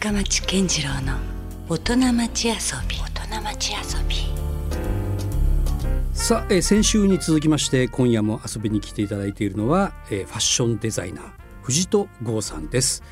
深町健次郎の大人町遊び。大人町遊び。さあ、えー先週に続きまして今夜も遊びに来ていただいているのは、えーファッションデザイナー藤戸剛さんです、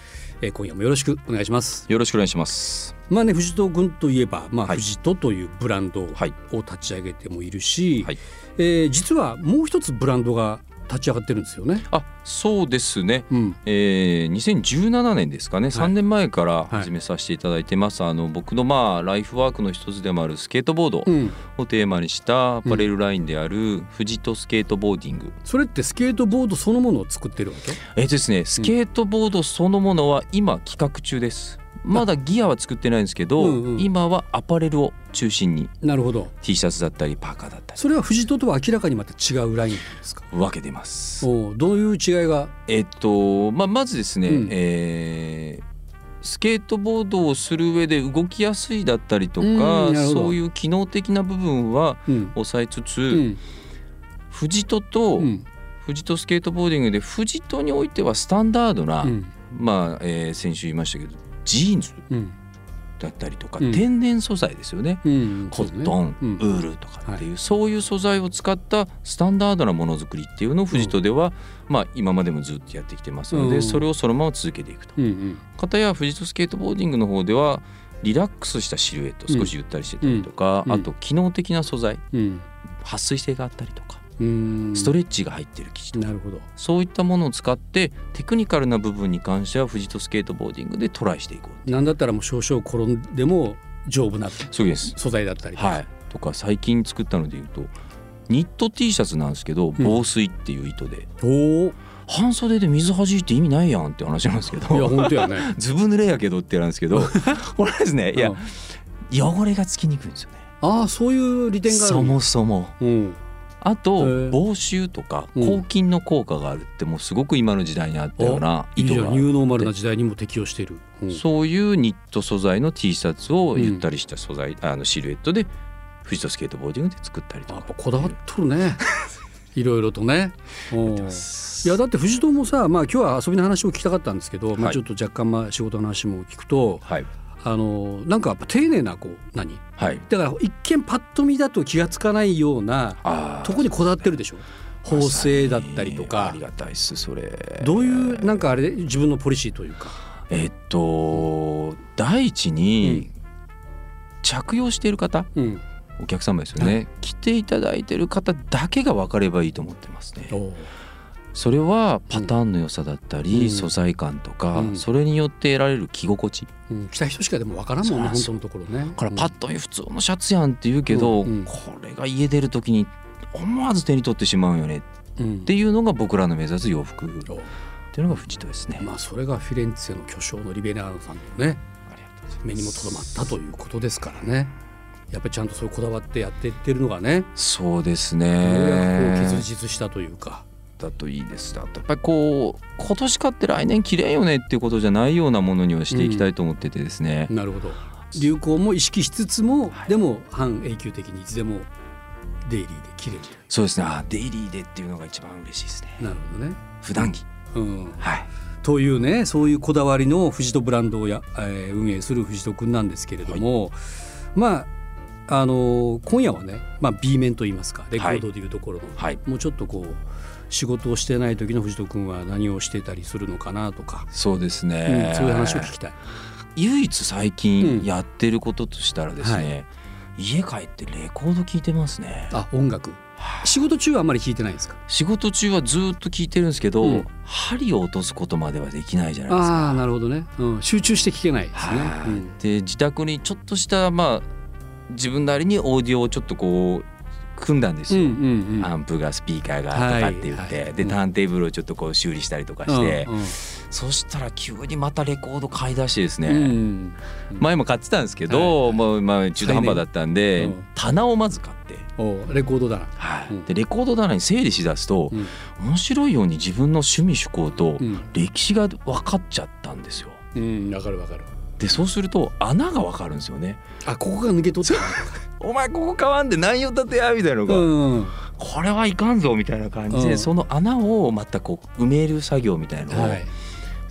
えー今夜もよろしくお願いします。よろしくお願いします。まあね藤戸君といえば、まあはい。藤戸というブランドをはい。立ち上げてもいるし、はい。えー実はもう一つブランドが立ち上がってるんですよね。あ、そうですね。うん、えー、2017年ですかね、い。3年前からはい始めさせていただいてます、あの僕のまあライフワークの一つでもあるスケートボードうん、をテーマにしたアパレルラインである富士とスケートボーディング、それってスケートボードそのものを作ってるわけ？えーですね。スケートボードそのものは今企画中ですまだギアは作ってないんですけど、うんうん。今はアパレルを中心になるほど。T シャツだったりパーカーだったり。それは藤戸とは明らかにまた違うラインですか？分けてます。おうどういう違いが？えっとまあ、まずですね、うん。えースケートボードをする上で動きやすいだったりとうんかそういう機能的な部分はうん。抑えつつ、うん。藤戸と、うん。藤戸スケートボーディングで藤戸においてはスタンダードな、うん。まあ、えー先週言いましたけどジーンズうん。だったりとか、うん。天然素材ですよね。うん。コットン、うん。ウールとかっていう、そういう素材を使ったスタンダードなものづくりっていうのを藤戸では、まあ、今までもずっとやってきてますので、うん。それをそのまま続けていくと。うんうん。片や藤戸スケートボーディングの方ではリラックスしたシルエットうん少しゆったりしてたりとか、うん。あと機能的な素材うん。撥水性があったりとか、うんストレッチが入ってる生地と。か、なるほど。そういったものを使ってテクニカルな部分に関しては藤戸スケートボーディングでトライしていこうなんだったらもう少々転んでも丈夫な素材だったりとか。はい。とか最近作ったので言うとニット T シャツなんですけど防水っていう糸で、半袖で水弾いて意味ないやんって話なんですけいやど本当やね。ずぶ濡れやけどってなんですけど。これですねいや汚れがつきにくいんですよね。ああそういう利点があるそもそも。うんあと防臭とかうん。抗菌の効果があるってもうすごく今の時代にあったような糸がんニューノーマルな時代にも適用している、うん。そういうニット素材の T シャツをゆったりした素材、あのシルエットで富士とスケートボーディングで作ったりとやかこだわっとるね。いろいろとね。うん。いやだって藤戸もさまあ今日は遊びの話を聞きたかったんですけど、まあ、はい。ちょっと若干まあ仕事の話も聞くとはいあのなんかやっぱ丁寧なこう何？はい。だから一見パッと見だと気がつかないようなとこにこだわってるでしょ？縫製だったりとあかりがたいっすそれ。どういうなんかあれ自分のポリシーというか？えっと第一に着用している方うん。お客様ですよね、来ていただいてる方だけが分かればいいと思ってますねそれはパターンの良さだったり、うん。素材感とか、うん。それによって得られる着心地。うん、来た人しかでもわからんもんね本当のところね。だからパッと見普通のシャツやんって言うけど、うんうん。これが家出る時に思わず手に取ってしまうよねうん、っていうのが僕らの目指す洋服っおていうのが藤戸ですね。まあそれがフィレンツェの巨匠のリベラーノさんのね目にもとどまったということですからね。やっぱりちゃんとそういうこだわってやっていってるのがね。そうですね。結実したというかだといいです。あとやっぱりこう今年買って来年着れんよねっていうことじゃないようなものにはしていきたいと思っててですね、なるほど。流行も意識しつつも、はい。でも半永久的にいつでもデイリーで着れる。そうですね。あデイリーでっていうのが一番嬉しいですね。なるほどね、普段着。うん、はい。というねそういうこだわりの藤戸ブランドをや、えー運営する藤戸くんなんですけれども、まああの今夜はね、まあ、B 面といいますかレコードでいうところの、はい。もうちょっとこう仕事をしてない時の藤戸くんは何をしてたりするのかなとか、そうですうんね、そういう話を聞きたい。唯一最うん。近やってることとしたらですね、家帰ってレコード聞いてますね。あ音楽。はい。仕事中はあんまり聞いてないんですか？仕事中はずっと聞いてるんですけど、うん。針を落とすことまではできないじゃないですか。ああなるほどね、うん、集中して聞けないですね。はい。うん。で自宅にちょっとしたまあ自分なりにオーディオをちょっとこう組んだんですうんよ、うんうん。アンプがスピーカーがとかって言って、はい。はいでターンテーブルをちょっとこう修理したりとかして、うんうん。そしたら急にまたレコード買い出してですね、うん前も買ってたんですけはい。はい。ど、もうまあ中途半端だったんで、うん。棚をまず買って、おレコードだな。はい。うん。でレコード棚に整理しだすと、うん。面白いように自分の趣味趣向とうん。歴史が分かっちゃったんですよ。うんわかるわかる。でそうすると穴が分かるんですよね。あここが抜け取ったな お前ここ買わんで何を立てやみたいなのが、うんこれはいかんぞみたいな感じで、うん。その穴をまたこう埋める作業みたいなのをはい。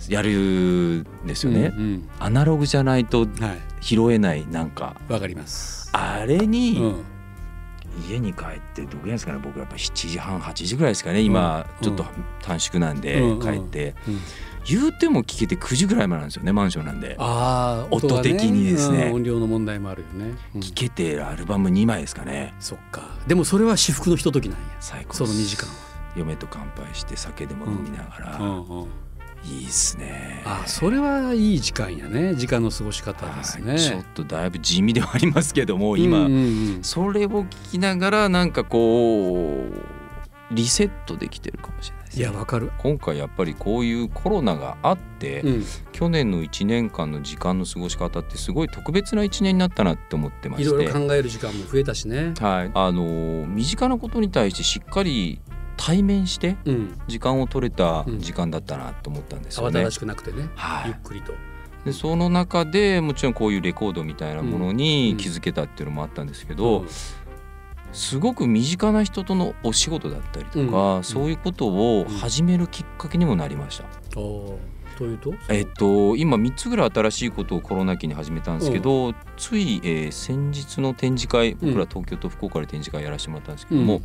やるんですよね、うんアナログじゃないと拾えないなんか。わかります。あれに、うん。家に帰ってどこやですかね。僕やっぱ7時半8時ぐらいですかね。今、うん。ちょっと短縮なんでうん。帰って、うん言うても聞けて9時ぐらいまでなんですよねマンションなんで。ああ音的にですね。うん音量の問題もあるよね、うん。聞けてアルバム2枚ですかね。そっか。でもそれは至福のひとときなんや。最高その2時間嫁と乾杯して酒でも飲みながら、は、うんうん、いいっすね。あそれはいい時間やね。時間の過ごし方ですね、はいちょっとだいぶ地味ではありますけども今、うんうんうん。それを聞きながらなんかこうリセットできてるかもしれないですね。いやわかる、今回やっぱりこういうコロナがあって、うん、去年の1年間の時間の過ごし方ってすごい特別な1年になったなって思ってまして。いろいろ考える時間も増えたしね、はい、あの身近なことに対してしっかり対面してうん、時間を取れた時間だったなと思ったんですよね。慌ただしくなくてね、はい。ゆっくりと、でその中でもちろんこういうレコードみたいなものに気づけたっていうのもあったんですけど、すごく身近な人とのお仕事だったりとか、うんそういうことを始めるきっかけにもなりました。というと？えっと、今3つぐらい新しいことをコロナ期に始めたんですけど、つい、えー先日の展示会僕ら東京と福岡で展示会やらせてもらったんですけども、うん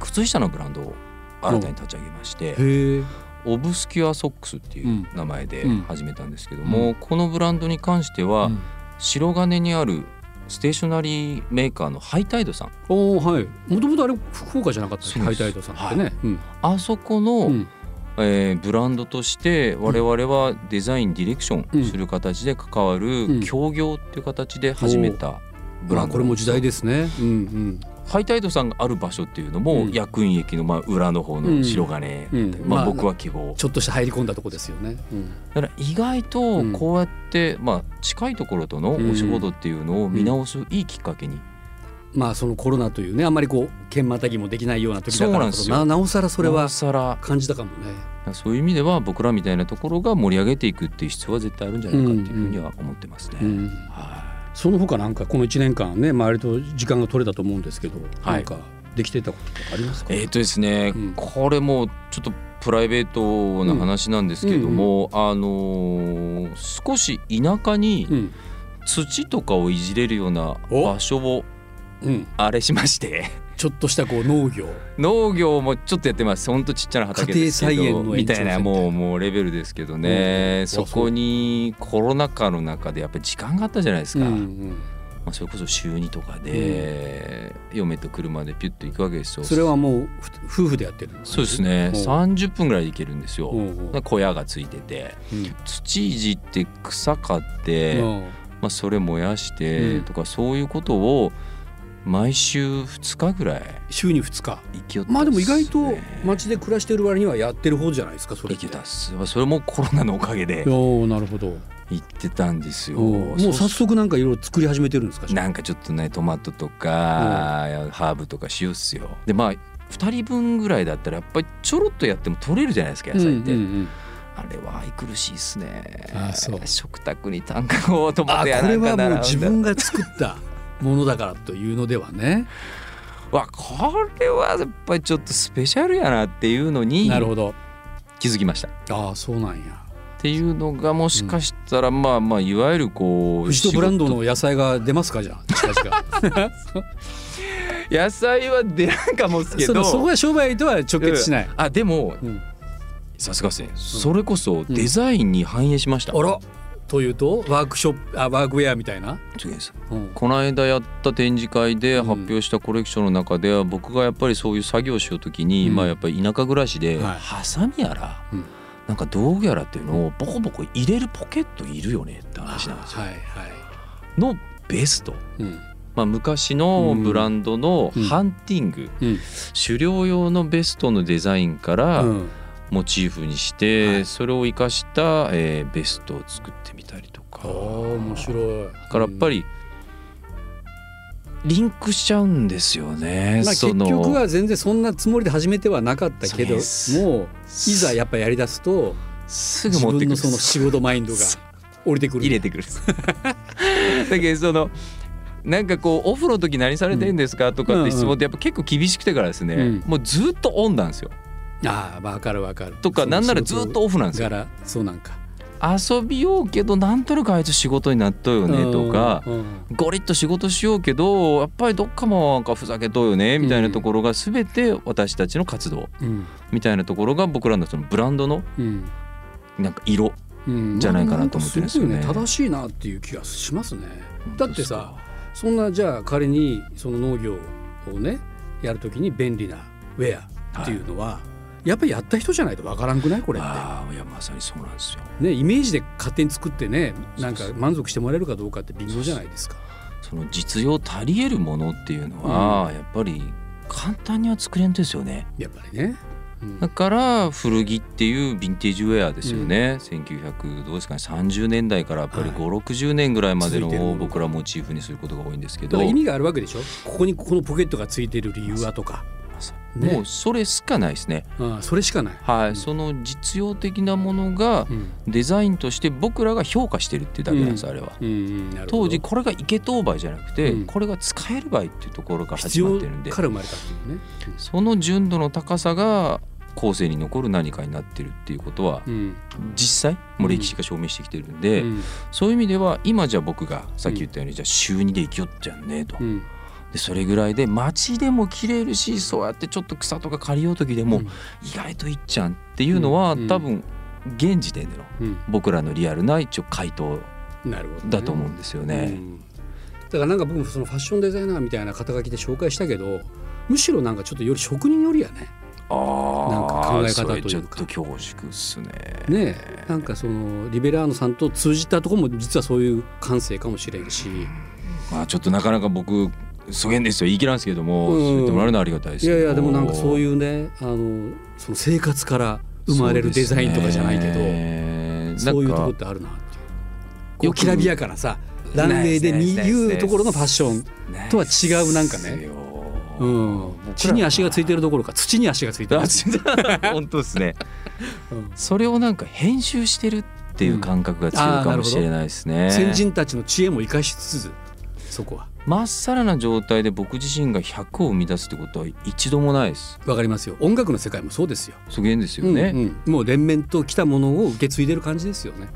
靴下のブランドを新たに立ち上げまして、オブスキュアソックスっていう名前でうん。始めたんですけども、うこのブランドに関しては、うん。白金にあるステーショナリーメーカーのハイタイドさん。おーはい。もともとあれ福岡じゃなかったハイタイドさんってね、うん。あそこの、うん。えーブランドとして我々はデザインディレクションする形で関わうん。る協業っていう形で始めたブランドまあこれも時代でですね。うんうんハイタイドさんがある場所っていうのも、うん。薬院駅のまあ裏の方の白金、うん。まあ、まあ僕は希望、ちょっとした入り込んだとこですよね、うん。だから意外とこうやって、まあ、近いところとのお仕事っていうのを見直すいいきっかけに、まあそのコロナというねあんまりこう剣またぎもできないような時だからこそうなんですよ。そななおさらそれなは感じたかもね。そういう意味では僕らみたいなところが盛り上げていくっていう必要は絶対あるんじゃないかっていうふうには思ってますね。うん。はその他なんかこの1年間ね周りと時間が取れたと思うんですけど、はい。なんかできてたこととかありますか、えーとですね、うん。これもちょっとプライベートな話なんですけども、あのー少し田舎にうん。土とかをいじれるようなお。場所をうん、あれしましてちょっとしたこう農業。農業もちょっとやってます。ほんとちっちゃな畑ですけ家庭菜園のどみたいなもうもうレベルですけどね、うん。そこにコロナ禍の中でやっぱり時間があったじゃないですか、うんうん。まあ、それこそ週2とかで、嫁と車でピュッと行くわけですよ。それはもうふ夫婦でやってるんそうですね。おう30分ぐらいで行けるんですよ、小屋がついてて。うん。土いじって草刈って、うん。まあ、それ燃やしてうん。とかそういうことを毎週2日ぐらい？週に2日。行きよったまあでも意外と街で暮らしてる割にはやってる方じゃないですかそれ行けたっす。それもコロナのおかげでおーなるほど。行ってたんですよ。もう早速なんかいろいろ作り始めてるんですかなんかちょっとねトマトとかハーブとか塩っすよ。でまあ2人分ぐらいだったらやっぱりちょろっとやっても取れるじゃないですか野菜って、うんうんうん。あれは愛くるしいっすね。食卓に単価をトマあトやこれはもうなんか並んだ。自分が作ったものだからというのではね。わこれはやっぱりちょっとスペシャルやなっていうのになるほど。気づきました。っああそうなんや。ていうのがもしかしたらまあまあいわゆるこうフジトブランド仕の野菜が出ますかじゃあ近 野菜は出らんかもっすけど。そこは商売とは直結しない、あでもうん。さすがですねそれこそデザインに反映しました、あらというとワークショップあワークウェアみたいな、違います。うん。この間やった展示会で発表したコレクションの中では僕がやっぱりそういう作業をしようときに、うん。まあやっぱり田舎暮らしではい。ハサミやら、うん。なんか道具やらっていうのをボコボコ入れるポケットいるよねって話なんですよ。はいはい、のベスト、うん。まあ、昔のブランドのうん。ハンティング、うん。狩猟用のベストのデザインからうんモチーフにして、はい。それを生かした、えーベストを作ってみたりとか。あー面白い。だからやっぱりリンクしちゃうんですよね。まあ、結局は全然そんなつもりで始めてはなかったけどもういざやっぱやりだすとすぐ自持ってくる。分のその仕事マインドが降りてくる。入れてくる。だけどそのなんかこうオフの時何されてるんですかとかって質問ってやっぱ結構厳しくてからですね、うん。もうずっとオンなんですよああ分かる分かる。とかなんならずっとオフなんですよ。柄そうなんか。遊びようけどなんとなくあいつ仕事になっとうよねとかゴリッと仕事しようけどやっぱりどっかもなんかふざけとうよねみたいなところが全て私たちの活動。うん。みたいなところが僕らのそのブランドのうん。なんか色うん。じゃないかなと思ってるんですよね。正しいなっていう気がしますね。だってさそんなじゃあ仮にその農業をねやるときに便利なウェアっていうのは、やっぱりやった人じゃないとわからんくない？これって。ああいやまさにそうなんですよ。ね、イメージで勝手に作ってねなんか満足してもらえるかどうかって微妙じゃないですか。その実用足り得るものっていうのは、やっぱり簡単には作れんですよね。やっぱりね。うん。だから古着っていうヴィンテージウェアですよね、1900どうですかね30年代からやっぱりはい。560年ぐらいまでのを僕らモチーフにすることが多いんですけど。意味があるわけでしょ？ここにこのポケットがついてる理由はとか、ね。もうそれしかないですね。ああそれしかない。はい、うん。その実用的なものがうん。デザインとして僕らが評価してるっていうだけなんです、あれは。うん当時これがイケ当売じゃなくて、うん。これが使える場合っていうところが必始ま要ってるんで。から生まれたっていうね。その純度の高さが後世に残る何かになってるっていうことはうん。実際もう歴史が証明してきてるんで、うん。そういう意味では今じゃあ僕がさっき言ったように、じゃあ週2で生きよっちゃうねと、うんでそれぐらいで街でも切れるしそうやってちょっと草とか借りよう時でも、うん。意外といっちゃんっていうのは、うん多分現時点でのうん。僕らのリアルな一応回答だと思うんですよね。うん。だからなんか僕もそのファッションデザイナーみたいな肩書きで紹介したけどむしろなんかちょっとより職人よりやね。なんか考え方というか。それちょっと恐縮っすね。ねえ。なんかそのリベラーノさんと通じたところも実はそういう感性かもしれんし。まあちょっとなかなか僕そげんですよ。言い切らんすけども、うん。そう言ってもらえるのはありがたいですいやいやでもなんかそういうねあのその生活から生まれるデザインとかじゃないけどそう,、どいうところってあるなっていう。きらびやかなさランウェイで見いうところのファッションとは違うなんかね。うん、地に足がついてるどころか土に足がついてる。あ本当ですね。うん。それをなんか編集してるっていう感覚が強いかもしれないですね、先人たちの知恵も生かしつつそこは。まっさらな状態で僕自身が100を生み出すってことは一度もないです。わかりますよ。音楽の世界もそうですよ。そげんですよね、うんうん。もう連綿と来たものを受け継いでる感じですよね。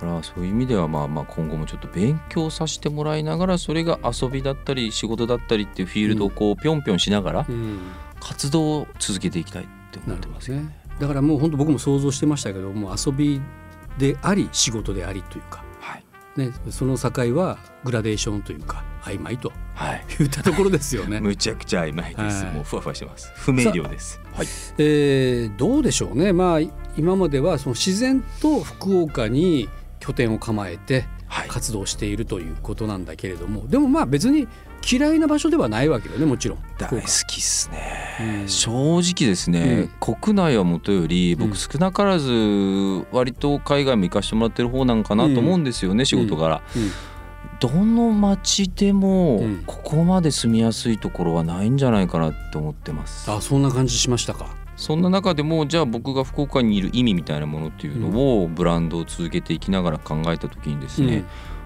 だからそういう意味ではまあまあ今後もちょっと勉強させてもらいながらそれが遊びだったり仕事だったりっていうフィールドをこうぴょんぴょんしながらうん。活動を続けていきたいって思なってまするほどね。だからもう本当僕も想像してましたけどもう遊びであり仕事でありというか、はいね、その境はグラデーションというか曖昧とはい。いったところですよね。むちゃくちゃ曖昧です、はい。もうふわふわしてます。不明瞭です。はい。えーどうでしょうね、まあ、今まではその自然と福岡に拠点を構えてはい。活動しているということなんだけれどもでもまあ別に嫌いな場所ではないわけよねもちろん。大好きっすね、うん。正直ですね、国内はもとよりうん。僕少なからず割と海外も行かしてもらってる方なんかなと思うんですよね、仕事柄、うん。どの町でもうん。ここまで住みやすいところはないんじゃないかなって思ってます、あそんな感じしましたか？そんな中でもじゃあ僕が福岡にいる意味みたいなものっていうのをブランドを続けていきながら考えた時にですね、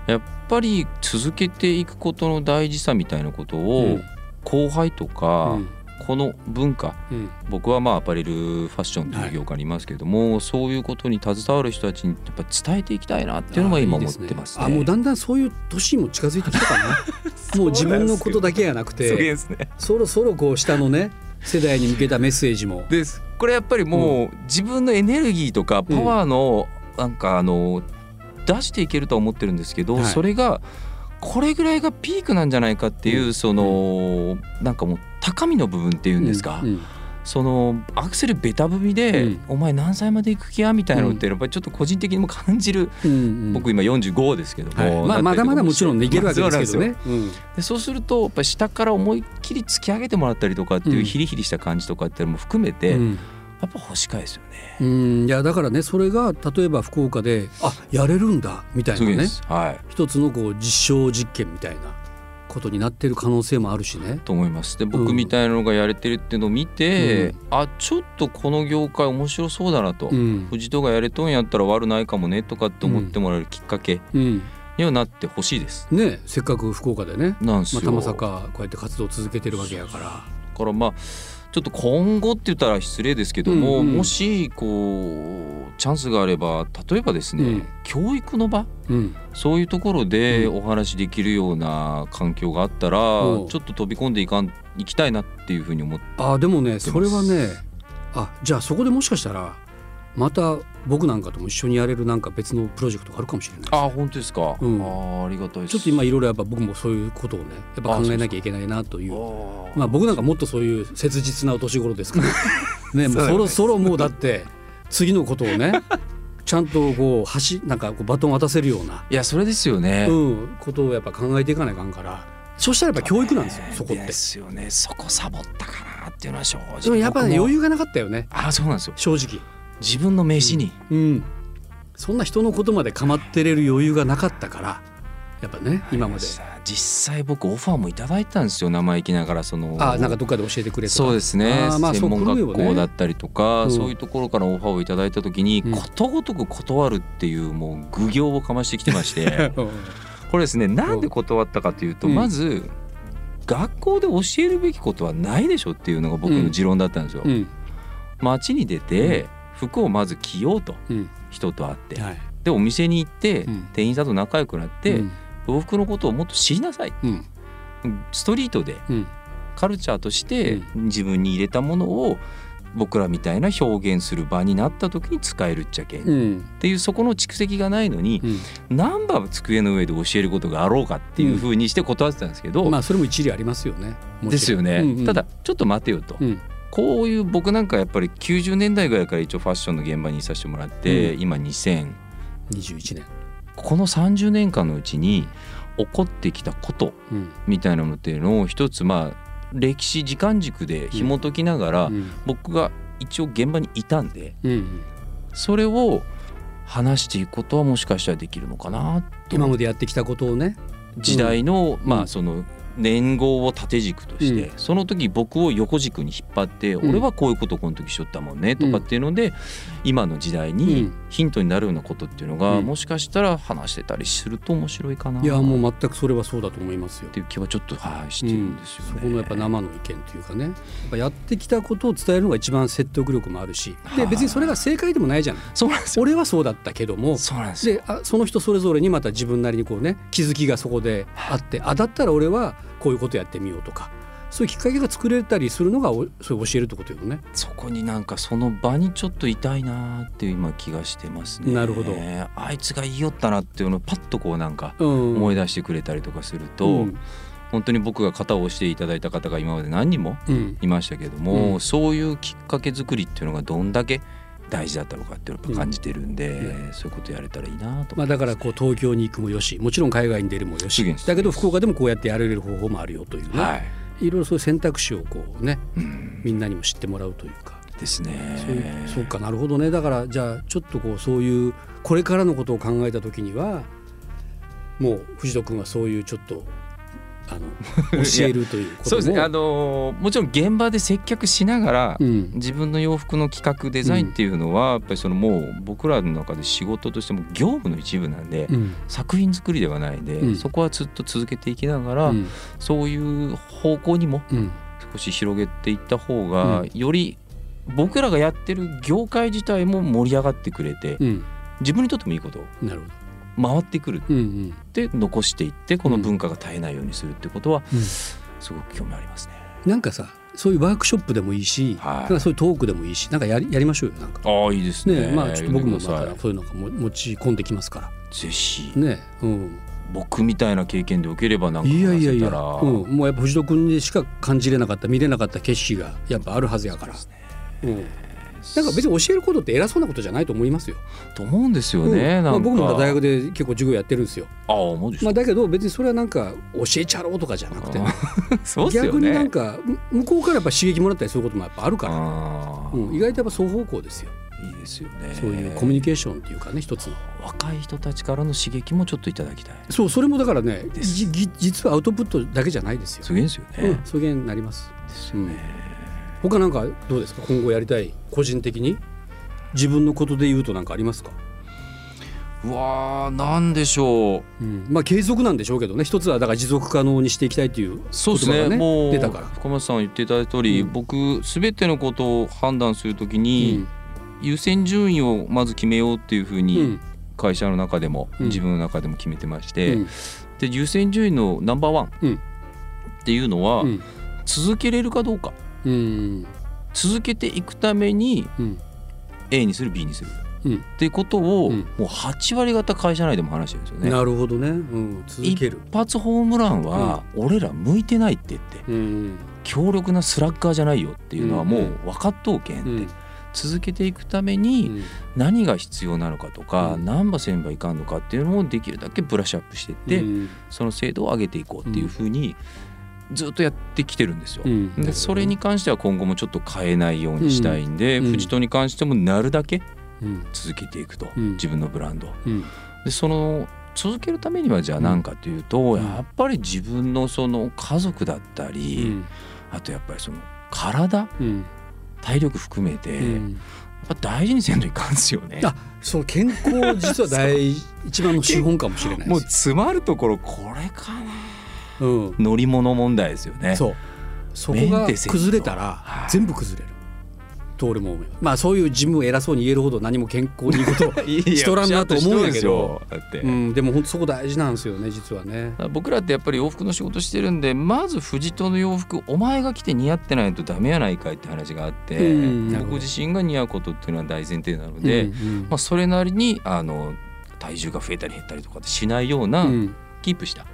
やっぱり続けていくことの大事さみたいなことうん。を後輩とうかん。この文化うん。僕はまあアパレルファッションという業界にいますけれども、そういうことに携わる人たちにやっぱ伝えていきたいなっていうのが今思ってますね。あねあもうだんだんそういう年にも近づいてきたかな。もう自分のことだけじゃなくてですね。そろそろこう下のね世代に向けたメッセージも。です。これやっぱりもう自分のエネルギーとかパワーのなんかあの出していけるとは思ってるんですけど、はい。それがこれぐらいがピークなんじゃないかっていう、うん。そのなんかもう高みの部分っていうんですか、うん。そのアクセルベタ踏みで、うん。お前何歳まで行く気やみたいなのってやっぱりちょっと個人的にも感じる、うんうん。僕今45ですけども、はい。まあ、まだまだもちろんねいけるわけですけどね。うんでそうするとやっぱ下から思いっきり突き上げてもらったりとかっていううん。ヒリヒリした感じとかっていうのも含めて、やうんっぱ欲しかいですよね。うんいやだからねそれが例えば福岡であやれるんだみたいなね。はい。一つのこう実証実験みたいな。ことになってる可能性もあるしね。と思います。でうん。僕みたいなのがやれてるっていうのを見て、あちょっとこの業界面白そうだなと、うん。藤戸がやれとんやったら悪ないかもねとかって思ってもらえるきっかけうん。にはなってほしいです。ねせっかく福岡でね、なんすよ、まあ、玉坂こうやって活動を続けてるわけやから。だからまあちょっと今後って言ったら失礼ですけども、うんうん。もしこうチャンスがあれば例えばですね、うん。教育の場？うん。そういうところでうん。お話しできるような環境があったら、う。んちょっと飛び込んでいかん行きたいなっていうふうに思ってあーでもねそれはねあじゃあそこでもしかしたらまた僕なんかとも一緒にやれるなんか別のプロジェクトがあるかもしれないあ本当ですか、うん。あーありがたいです。ちょっと今いろいろやっぱ僕もそういうことをねやっぱ考えなきゃいけないなという。まあ僕なんかもっとそういう切実なお年頃ですから。ねもうそろそろもうだって次のことをね ちゃんとこう橋なんかこうバトン渡せるような、いやそれですよね、うん、ことをやっぱ考えていかないかんから。そしたらやっぱ教育なんですよそこって。ですよね。そこサボったかなっていうのは正直でもやっぱり僕も。余裕がなかったよね。あそうなんですよ。正直自分の飯に、うん。そんな人のことまで構ってれる余裕がなかったからやっぱね今まで。実際僕オファーもいただいたんですよ生意気ながらその。あなんかどっかで教えてくれそうですね。専門学ね校だったりとか、うん。そういうところからオファーをいただいた時に、うん。ことごとく断るっていうもう愚行をかましてきてまして。うん。これですねなんで断ったかというと、うん。まず学校で教えるべきことはないでしょっていうのが僕の持論だったんですよ。うん。街に出て服をまず着ようとうん。人と会って。はい。でお店に行ってうん。店員さんと仲良くなって、うん。洋服のことをもっと知りなさい。うん。ストリートでうん。カルチャーとしてう自分に入れたものを僕らみたいな表現する場になった時に使えるっちゃけん。っうん。ていうそこの蓄積がないのにうん。何番机の上で教えることがあろうかっていうふうにして断ってたんですけど、まあそれも一理ありますよね。ですよね、うんうん。ただちょっと待てよと、うんこういう僕なんかやっぱり90年代ぐらいから一応ファッションの現場にいさせてもらって、うん。今2000 21年。この30年間のうちに起こってきたことうん。みたいなのっていうのを一つまあ歴史時間軸で紐解きながら、うん。僕が一応現場にいたんでうんそれを話していくことはもしかしたらできるのかなと。今までやってきたことをね。時代の、うん。まあその年号を縦軸として、うん。その時僕を横軸に引っ張って、うん。俺はこういうことをこの時しよったもんねとかっていうので、今の時代うにんヒントになるようなことっていうのが、うんもしかしたら話してたりすると面白いかないやもっう全くそれはそうだと思いますよ。ていう気はちょっとはいしてるんですよね。そこのやっぱ生の意見というかねやっぱやってきたことを伝えるのが一番説得力もあるしではい別にそれが正解でもないじゃないそうなんですよ。俺はそうだったけどもそうなんですよ。であその人それぞれにまた自分なりにこうね気づきがそこであってあだったら俺はこういうことやってみようとかそういうきっかけが作れたりするのがおそれを教えるってことよね。そこになんかその場にちょっといたいなっていう今気がしてますね。なるほど。あいつが言いよったなっていうのをパッとこうなんかうん、思い出してくれたりとかすると、うん。本当に僕が肩を押していただいた方が今まで何人もうん。いましたけども、うん。そういうきっかけ作りっていうのがどんだけ大事だったのかっていうのをやっぱ感じてるんで、うん。そういうことやれたらいいなとます、まあ、だからこう東京に行くもよしもちろん海外に出るもよし。だけど福岡でもこうやってやれる方法もあるよというね、はい、いろいろそういう選択肢をこうねうん、みんなにも知ってもらうというか。ですね。そうそうかなるほどね。だからじゃあちょっとこうそういうこれからのことを考えた時にはもう藤戸君はそういうちょっとあの 教えるということも。そうですね。あのーもちろん現場で接客しながら、うん。自分の洋服の企画デザインっていうのは、やっぱりそのもう僕らの中で仕事としても業務の一部なんで、うん。作品作りではないんで、うん。そこはずっと続けていきながら、うん。そういう方向にもうん。少し広げていった方が、うん。より僕らがやってる業界自体も盛り上がってくれて、うん。自分にとってもいいこと。なるほど回ってくる。うんうん。って残していってこの文化が絶えないようにするってことはうん。すごく興味ありますね。なんかさそういうワークショップでもいいし、はい。なんかそういうトークでもいいしなんかやりやりましょうよなんか。ああいいですね。ねまあちょっと僕もまたそういうのがも持ち込んできますから。いぜひ、ねうん。僕みたいな経験で受ければなんかいやいやいや、うん、もうやっぱ藤戸君にしか感じれなかった見れなかった景色がやっぱあるはずやから、うん、なんか別に教えることって偉そうなことじゃないと思いますよ。と思うんですよね。うんまあ、なんか僕も大学で結構授業やってるんですよ。ああマジですかまあ、だけど別にそれはなんか教えちゃろうとかじゃなくて、ね。逆になんかむ向こうからやっぱ刺激もらったりすることもやっぱあるから、うん、意外とやっぱ双方向ですよ。いいですよね。そういうコミュニケーションっていうかね一つの。若い人たちからの刺激もちょっといただきたい。そうそれもだからねじぎ実はアウトプットだけじゃないですよ。すげえですよね。うん、そういうになります。ですよね。他なんかどうですか？今後やりたい？個人的に？自分のことで言うとなんかありますか？うわーなんでしょう。うん、まあ継続なんでしょうけどね。一つはだから持続可能にしていきたいっていうそうですね。もう出たから。深松さん言っていただいた通り、うん。僕すべてのことを判断するときに、優先順位をまず決めようっていうふううん。に会社の中でも、うん。自分の中でも決めてましうて、ん。で優先順位のナンバーワンうん。っていうのは、うん。続けれるかどうか。うん続けていくためにうん。A にする B にする、うん。っていうことを、うん。もう8割方会社内でも話してるんですよね。なるほどね、うん、続ける。一発ホームランは俺ら向いてないって言ってうん強力なスラッガーじゃないよっていうのはもう分かっとうけんって、うん。続けていくためうにん。何が必要なのかとか、うん。何番せんばいかんのかっていうのをできるだけブラッシュアップしていって、うん。その精度を上げていこうっていうふうにずっとやってきてるんですよ。うん。でそれに関しては今後もちょっと変えないようにしたいんで、うん。フジトに関してもなるだけうん。続けていくと、うん。自分のブランドうん。でその続けるためにはじゃあ何かというと、うん。やっぱり自分のその家族だったり、うん。あとやっぱりその体うん。体力含めて、大事にせんといかんですよね。あそう健康実は大 一番の資本かもしれないもう。詰まるところこれかな。うん乗り物問題ですよね。そう。そこが崩れたらはい。全部崩れる。と俺も思いまあそういう自分を偉そうに言えるほど何も健康に いいことをしとらんなと思うんやけど。うん。でも本当そこ大事なんですよね実はね。僕らってやっぱり洋服の仕事してるんでまず藤戸の洋服お前が着て似合ってないとダメやないかいって話があって、うん僕自身が似合うことっていうのは大前提なので、うんうんまあ、それなりにあの体重が増えたり減ったりとかしないような、うんキープした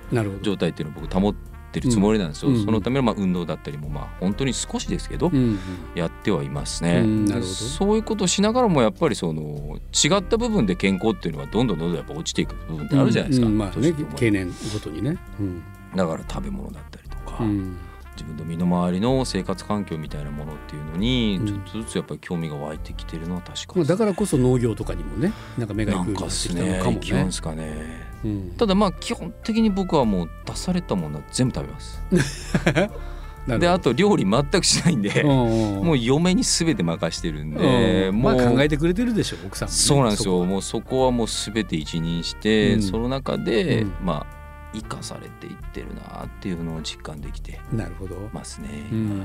状態っていうのを僕保ってるつもりなんですよ、うん。そのためのまあ運動だったりもまあ本当に少しですけど、うんうん。やってはいますね、うんなるほど。そういうことをしながらもやっぱりその違った部分で健康っていうのはどんどんどんどんやっぱ落ちていく部分ってあるじゃないですか、うんまあね経年ごとにね。うん。だから食べ物だったりとか、うん自分の身の回りの生活環境みたいなものっていうのにうん。ちょっとずつやっぱり興味が湧いてきてるのは確かまあに、だからこそ農業とかにもねなんか目が行くようになってきたのかもね。ですかねうん。ただまあ基本的に僕はもう出されたものは全部食べます。であと料理全くしないんでもう嫁に全て任してるんで、うんもうまあ考えてくれてるでしょ奥さんそうなんですよ。もうそこはもう全て一任して、うん。その中で、うん。まあ生かされていってるなっていうのを実感できてなるほど。ますね。うん。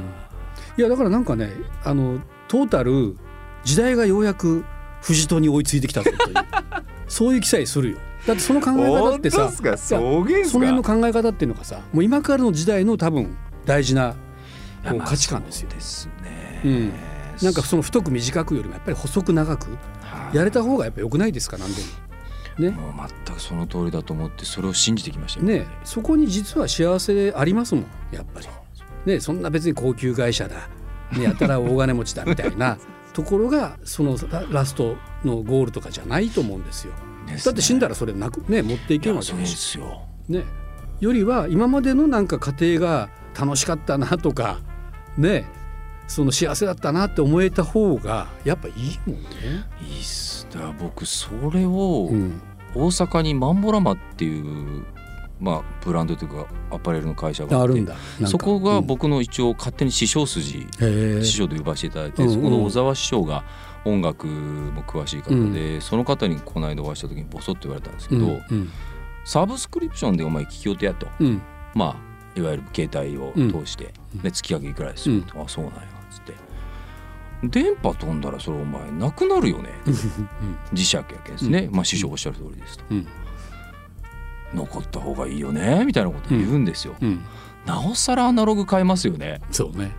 いやだからなんかねあのトータル時代がようやく藤戸に追いついてきたぞという そういう記載するよ。だってその考え方ってさか？その辺の考え方っていうのがさもう今からの時代の多分大事なこう価値観ですよ。ですね。うん。なんかその太く短くよりもやっぱり細く長くはい。やれた方がやっぱ良くないですか？何でも。ねもう全くその通りだと思ってそれを信じてきましたよねそこに実は幸せありますもんやっぱり。ねそんな別に高級会社だ、ね、やたら大金持ちだみたいな ところがそのララストのゴールとかじゃないと思うんですよ。だって死んだらそれなくね持っていけるわけそうですよ。ね、よりは今までのなんか家庭が楽しかったなとかねその幸せだったなって思えた方がやっぱいいもんね。いいっす。だ僕それをうん大阪にマンボラマっていうまあブランドというかアパレルの会社があってあるんだ。そこがうん。僕の一応勝手に師匠筋へえ。師匠と呼ばせていただいて、うんうん。そこの小沢師匠が音楽も詳しい方で、その方にこの間お会いした時にボソッと言われたんですけど、うんうん。サブスクリプションでお前聞きようとやと。うん。まあいわゆる携帯を通して、うん。で月額いくらですよ、うん。あそうなんやつって電波飛んだらそれお前なくなるよね。磁石やけんですね、まあ師匠おっしゃる通りですと、うん。残った方がいいよね。みたいなこと言うんですよ、うん。なおさらアナログ変えますよね。そうね。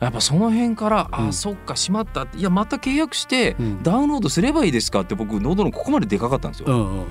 やっぱその辺から、うん。あそっかしまったって。いやまた契約してうん。ダウンロードすればいいですかって僕喉のここまででかかったんですよ、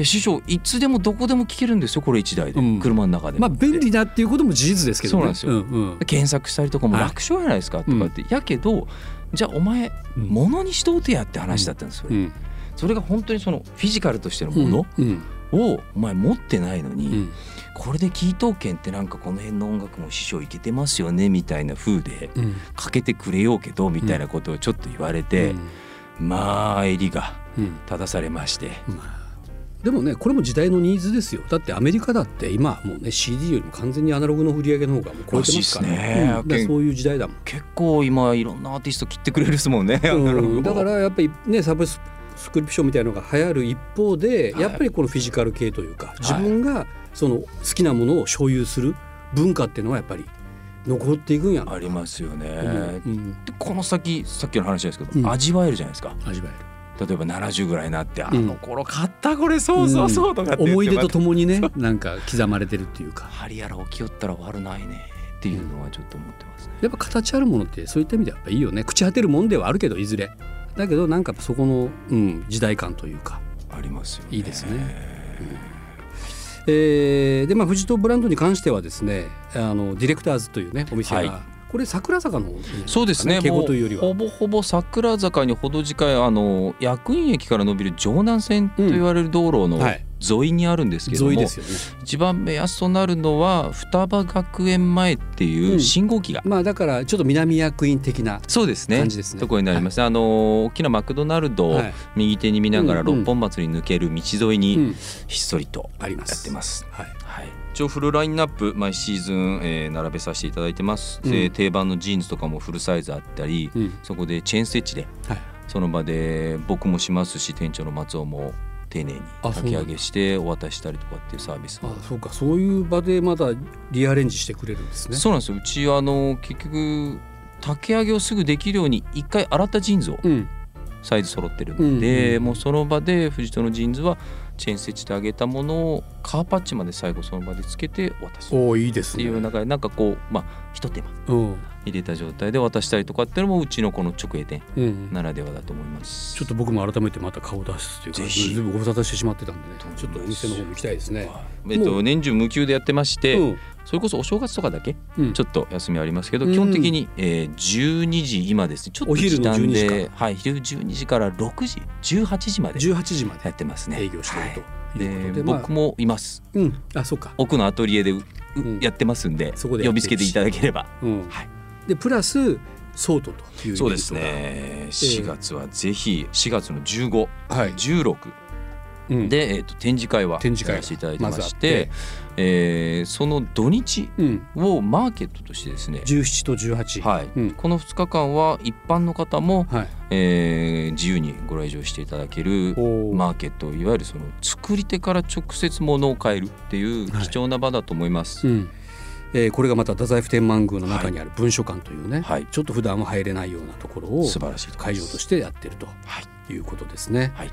や師匠いつでもどこでも聞けるんですよこれ1台で、うん。車の中でも。まあ便利だっていうことも事実ですけどね。そうなんですよ。うんうん。検索したりとかも楽勝じゃないですかとかって、やけどじゃあお前うん。物にしとうてやって話だったんですよ、うん。それが本当にそのフィジカルとしてのものうん。をお前持ってないのに、うん。これで聞いとうけんってなんかこの辺の音楽も師匠いけてますよねみたいな風でうん。かけてくれようけどみたいなことをちょっと言われて、まあ襟がうん。正されまして。まあでもねこれも時代のニーズですよ。だってアメリカだって今もうね CD よりも完全にアナログの売り上げの方がもう超えてますから。ね。うん。そういう時代だもん。結構今いろんなアーティスト切ってくれるですもんね、うん。だからやっぱりねサブススクリプションみたいなのが流行る一方で、はい。やっぱりこのフィジカル系というか自分がその好きなものを所有する文化っていうのはやっぱり残っていくんやな。ありますよね、うん。この先さっきの話ですけど、うん。味わえるじゃないですか。味わ例えば70ぐらいになって、あうんの頃買ったこれそうそうそうとかって言って思い出とともにね なんか刻まれてるっていうか。針やら起きよったら悪ないねっていうのはちょっと思ってますね、やっぱ形あるものってそういった意味ではやっぱいいよね。朽ち果てるもんではあるけどいずれ。だけどなんかそこの、うん、時代感というか。ありますよね。いいですね。えーでまあ、藤戸ブランドに関してはですねあのディレクターズというねお店が、はいこれ桜坂の方にあるんかそうですね。敬もう語というよりは。ほぼほぼ桜坂に程近いあの薬院駅から伸びる城南線と言われる道路のうんはい。沿いにあるんですけども、ね。一番目安となるのは双葉学園前っていううん。信号機が、まあだからちょっと南薬院的なそうですね。ですね。ところになります、あの大きなマクドナルドをはい。右手に見ながらうんうん。六本松に抜ける道沿いにうん。ひっそりとあります。やってます。はい。はい、一応フルラインナップ毎シーズン、えー並べさせていただいてます、うん。で定番のジーンズとかもフルサイズあったり、うん。そこでチェーンステッチではい。その場で僕もしますし店長の松尾も丁寧にあ炊き上げしてお渡ししたりとかっていうサービスもあそうか。そういう場でまだリアレンジしてくれるんですね。そうなんですよ。うちあの結局丈上げをすぐできるように一回洗ったジーンズをうん。サイズ揃ってるうんんで、うん。もうその場で藤戸のジーンズはチェーンステッチで上げたものを革パッチまで最後その場でつけて渡す。おいいですていう中でなんかこうまあ一手間うん入れた状態で渡したりとかっていうのもうちのこの直営店うん。ならではだと思います。ちょっと僕も改めてまた顔を出すというかぜひ。ずいぶんご無沙汰してしまってたんでね。ちょっとお店の方も行きたいですね。えっと、年中無休でやってまして、うん。それこそお正月とかだけうん。ちょっと休みありますけど、うん。基本的に、えー、12時今ですね。ちょっとお昼の時短12時で、はい、昼12時から6時18時まで18時まやでってますね。営業してるとはい。でで僕もいます。うん。あそうか。奥のアトリエでうううん。やってますんでそこでや呼びつけていただければ。うん。はいでプラスソートというそうですね。4月はぜひ4月の15、はい。16うん。で、えー、と展示会は展示会やらせていただいてましてて、えーその土日うん。をマーケットとしてですね、17と18はい。うん。この2日間は一般の方も、はい。えー自由にご来場していただけるマーケットいわゆるその作り手から直接物を買えるっていうはい。貴重な場だと思います。うんえーこれがまた太宰府天満宮の中にある文書館というね、はいちょっと普段は入れないようなところを素晴らしい会場としてやってるとはいいうことですね。はい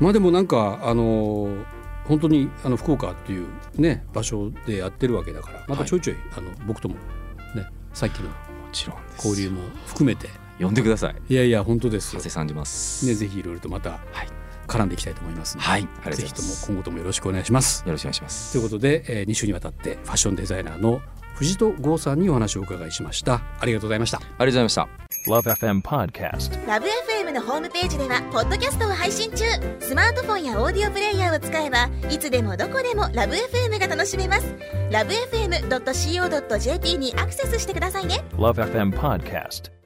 まあでもなんかあのー本当にあの福岡っていうね場所でやってるわけだからまたちょいちょい、あの僕ともねさっきのもちろんです交流も含めて呼んでください。いやいや本当ですよ長谷さんじます。ねぜひいろいろとまたはい絡んでいきたいと思いますので、はいぜひとも。今後ともよろしくお願いします。よろしくお願いします。ということで、え2週にわたってファッションデザイナーの藤戸剛さんにお話をお伺いしましたありがとうございましたありがとうございました。Love FM Podcast. ラブ f m のホームページではポッドキャストを配信中スマートフォンやオーディオプレイヤーを使えばいつでもどこでもラブ f m が楽しめますラブ FM.co.jp にアクセスしてくださいね Love FM Podcast.